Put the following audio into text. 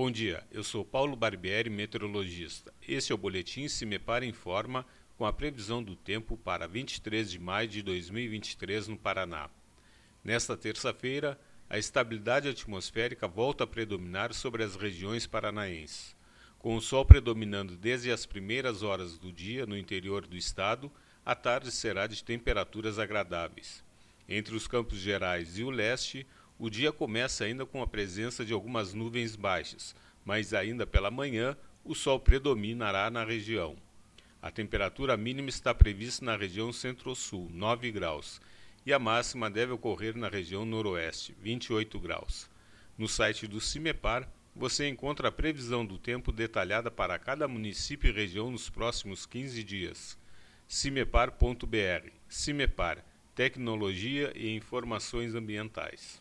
Bom dia, eu sou Paulo Barbieri, meteorologista. Este é o Boletim Se Me Para Informa com a previsão do tempo para 23 de maio de 2023 no Paraná. Nesta terça-feira, a estabilidade atmosférica volta a predominar sobre as regiões paranaenses. Com o sol predominando desde as primeiras horas do dia no interior do estado, a tarde será de temperaturas agradáveis. Entre os Campos Gerais e o leste, o dia começa ainda com a presença de algumas nuvens baixas, mas ainda pela manhã o sol predominará na região. A temperatura mínima está prevista na região centro-sul, 9 graus, e a máxima deve ocorrer na região noroeste, 28 graus. No site do CIMEPAR, você encontra a previsão do tempo detalhada para cada município e região nos próximos 15 dias. cimepar.br. CIMEPAR Tecnologia e Informações Ambientais.